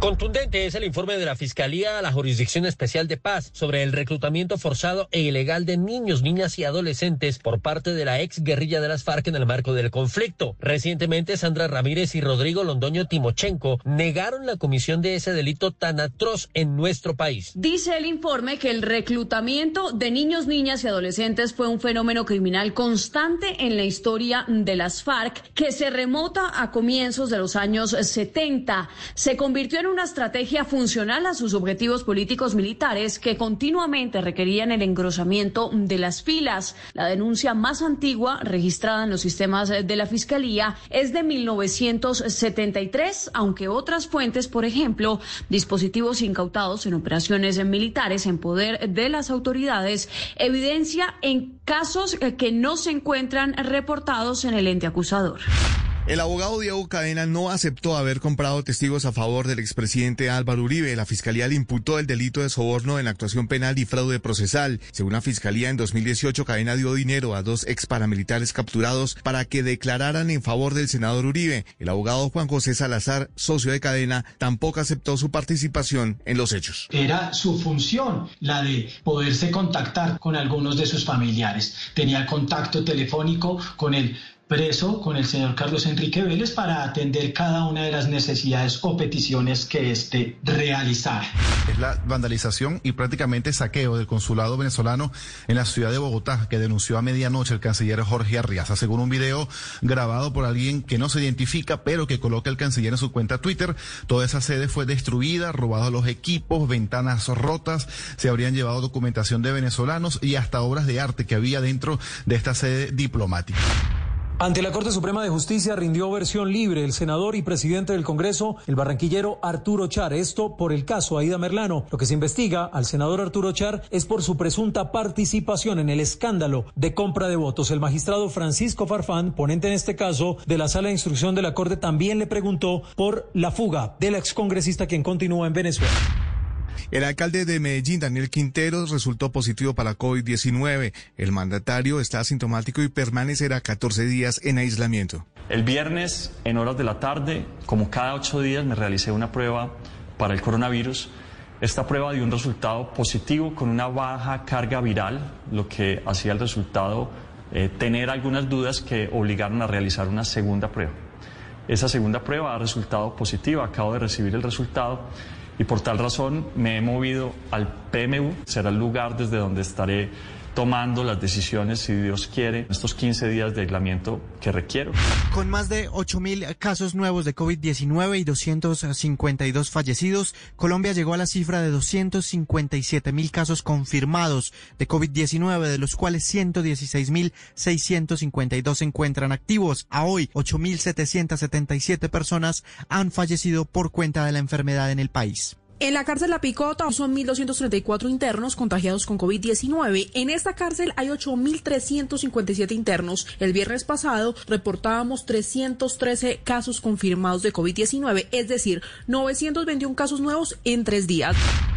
Contundente es el informe de la Fiscalía a la Jurisdicción Especial de Paz sobre el reclutamiento forzado e ilegal de niños, niñas y adolescentes por parte de la ex guerrilla de las FARC en el marco del conflicto. Recientemente, Sandra Ramírez y Rodrigo Londoño Timochenko negaron la comisión de ese delito tan atroz en nuestro país. Dice el informe que el reclutamiento de niños, niñas y adolescentes fue un fenómeno criminal constante en la historia de las FARC que se remota a comienzos de los años 70. Se convirtió en una estrategia funcional a sus objetivos políticos militares que continuamente requerían el engrosamiento de las filas. La denuncia más antigua registrada en los sistemas de la Fiscalía es de 1973, aunque otras fuentes, por ejemplo, dispositivos incautados en operaciones militares en poder de las autoridades, evidencia en casos que no se encuentran reportados en el ente acusador. El abogado Diego Cadena no aceptó haber comprado testigos a favor del expresidente Álvaro Uribe. La fiscalía le imputó el delito de soborno en actuación penal y fraude procesal. Según la fiscalía, en 2018 Cadena dio dinero a dos ex paramilitares capturados para que declararan en favor del senador Uribe. El abogado Juan José Salazar, socio de Cadena, tampoco aceptó su participación en los hechos. Era su función la de poderse contactar con algunos de sus familiares. Tenía contacto telefónico con el preso con el señor Carlos Enrique Vélez para atender cada una de las necesidades o peticiones que éste realizara. Es la vandalización y prácticamente saqueo del consulado venezolano en la ciudad de Bogotá que denunció a medianoche el canciller Jorge Arriaza, según un video grabado por alguien que no se identifica, pero que coloca el canciller en su cuenta Twitter. Toda esa sede fue destruida, robados los equipos, ventanas rotas, se habrían llevado documentación de venezolanos y hasta obras de arte que había dentro de esta sede diplomática. Ante la Corte Suprema de Justicia rindió versión libre el senador y presidente del Congreso, el barranquillero Arturo Char. Esto por el caso Aida Merlano. Lo que se investiga al senador Arturo Char es por su presunta participación en el escándalo de compra de votos. El magistrado Francisco Farfán, ponente en este caso de la sala de instrucción de la Corte, también le preguntó por la fuga del excongresista quien continúa en Venezuela. El alcalde de Medellín, Daniel Quinteros, resultó positivo para COVID-19. El mandatario está asintomático y permanecerá 14 días en aislamiento. El viernes, en horas de la tarde, como cada ocho días, me realicé una prueba para el coronavirus. Esta prueba dio un resultado positivo con una baja carga viral, lo que hacía el resultado eh, tener algunas dudas que obligaron a realizar una segunda prueba. Esa segunda prueba ha resultado positiva, acabo de recibir el resultado y por tal razón me he movido al PMU, será el lugar desde donde estaré tomando las decisiones, si Dios quiere, estos 15 días de aislamiento que requiero. Con más de 8.000 casos nuevos de COVID-19 y 252 fallecidos, Colombia llegó a la cifra de 257.000 casos confirmados de COVID-19, de los cuales 116.652 se encuentran activos. A hoy, 8.777 personas han fallecido por cuenta de la enfermedad en el país. En la cárcel La Picota son 1.234 internos contagiados con COVID-19. En esta cárcel hay 8.357 internos. El viernes pasado reportábamos 313 casos confirmados de COVID-19, es decir, 921 casos nuevos en tres días.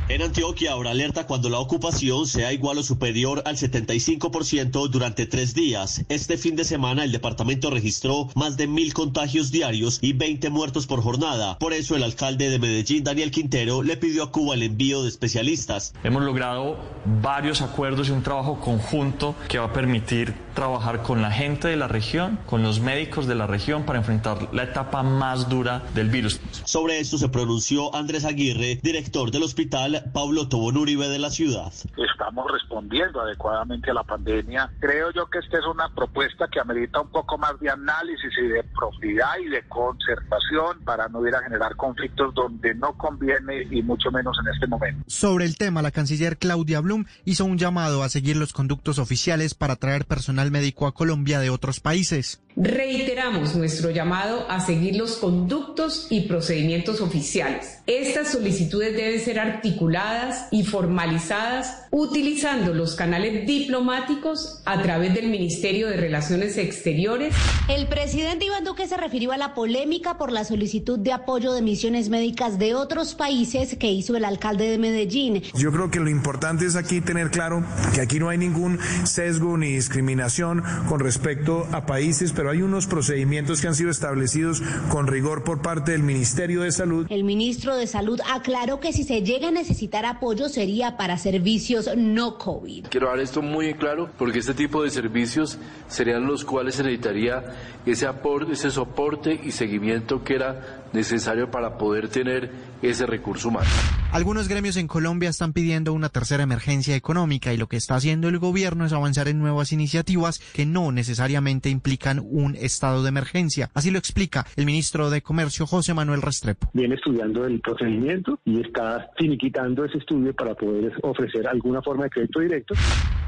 En Antioquia ahora alerta cuando la ocupación sea igual o superior al 75% durante tres días. Este fin de semana el departamento registró más de mil contagios diarios y 20 muertos por jornada. Por eso el alcalde de Medellín, Daniel Quintero, le pidió a Cuba el envío de especialistas. Hemos logrado varios acuerdos y un trabajo conjunto que va a permitir trabajar con la gente de la región, con los médicos de la región para enfrentar la etapa más dura del virus. Sobre esto se pronunció Andrés Aguirre, director del hospital Pablo Tobón Uribe de la ciudad. Estamos respondiendo adecuadamente a la pandemia. Creo yo que esta es una propuesta que amerita un poco más de análisis y de profundidad y de concertación para no ir a generar conflictos donde no conviene y mucho menos en este momento. Sobre el tema, la canciller Claudia Blum hizo un llamado a seguir los conductos oficiales para traer personal médico a Colombia de otros países. Reiteramos nuestro llamado a seguir los conductos y procedimientos oficiales. Estas solicitudes deben ser articuladas y formalizadas utilizando los canales diplomáticos a través del Ministerio de Relaciones Exteriores. El presidente Iván Duque se refirió a la polémica por la solicitud de apoyo de misiones médicas de otros países que hizo el alcalde de Medellín. Yo creo que lo importante es aquí tener claro que aquí no hay ningún sesgo ni discriminación con respecto a países, pero hay unos procedimientos que han sido establecidos con rigor por parte del Ministerio de Salud. El ministro de Salud aclaró que si se llega a necesitar apoyo sería para servicios no COVID. Quiero dar esto muy claro porque este tipo de servicios serían los cuales se necesitaría ese aporte, ese soporte y seguimiento que era necesario para poder tener ese recurso humano. Algunos gremios en Colombia están pidiendo una tercera emergencia económica y lo que está haciendo el gobierno es avanzar en nuevas iniciativas que no necesariamente implican un estado de emergencia. Así lo explica el ministro de Comercio José Manuel Restrepo. Viene estudiando el procedimiento y está finiquitando ese estudio para poder ofrecer alguna forma de crédito directo.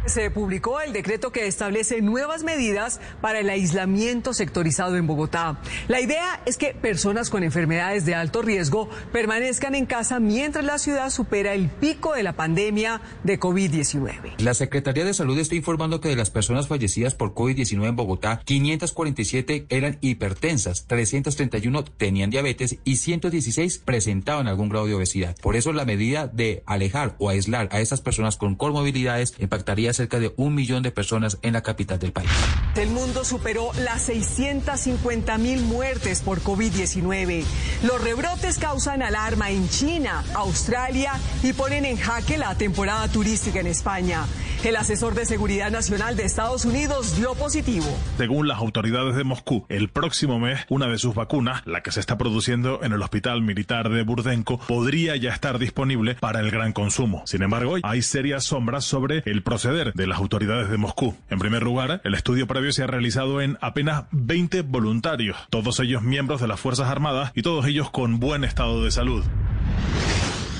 Se publicó el decreto que establece nuevas medidas para el aislamiento sectorizado en Bogotá. La idea es que personas con enfermedades de alto riesgo permanezcan en casa mientras la ciudad supera el pico de la pandemia de COVID-19. La Secretaría de Salud está informando que de las personas fallecidas por COVID-19 en Bogotá, 547 eran hipertensas, 331 tenían diabetes y 116 presentaban algún grado de obesidad. Por eso la medida de alejar o aislar a estas personas con comorbilidades impactaría cerca de un millón de personas en la capital del país. El mundo superó las 650 mil muertes por COVID-19. Los rebrotes causan alarma en China, Australia y ponen en jaque la temporada turística en España. El asesor de Seguridad Nacional de Estados Unidos dio positivo. Según las autoridades de Moscú, el próximo mes una de sus vacunas, la que se está produciendo en el Hospital Militar de Burdenko, podría ya estar disponible para el gran consumo. Sin embargo, hay serias sombras sobre el proceder de las autoridades de Moscú. En primer lugar, el estudio previo se ha realizado en apenas 20 voluntarios, todos ellos miembros de las Fuerzas Armadas y todos ellos con buen estado de salud.